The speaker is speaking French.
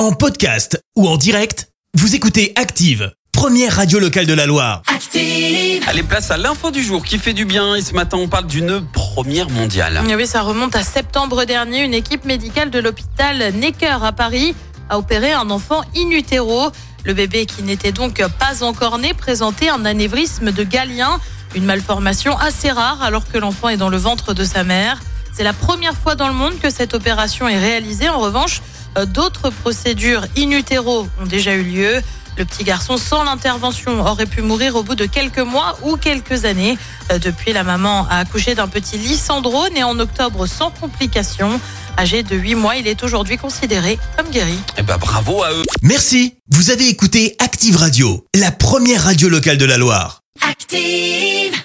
En podcast ou en direct, vous écoutez Active, première radio locale de la Loire. Active. Allez, place à l'info du jour qui fait du bien. Et ce matin, on parle d'une première mondiale. Et oui, ça remonte à septembre dernier. Une équipe médicale de l'hôpital Necker à Paris a opéré un enfant in utero. Le bébé, qui n'était donc pas encore né, présentait un anévrisme de Galien, une malformation assez rare alors que l'enfant est dans le ventre de sa mère. C'est la première fois dans le monde que cette opération est réalisée. En revanche, d'autres procédures in utero ont déjà eu lieu. Le petit garçon, sans l'intervention, aurait pu mourir au bout de quelques mois ou quelques années. Euh, Depuis, la maman a accouché d'un petit Lysandro, né en octobre sans complications. Âgé de 8 mois, il est aujourd'hui considéré comme guéri. Eh ben, bravo à eux. Merci, vous avez écouté Active Radio, la première radio locale de la Loire. Active.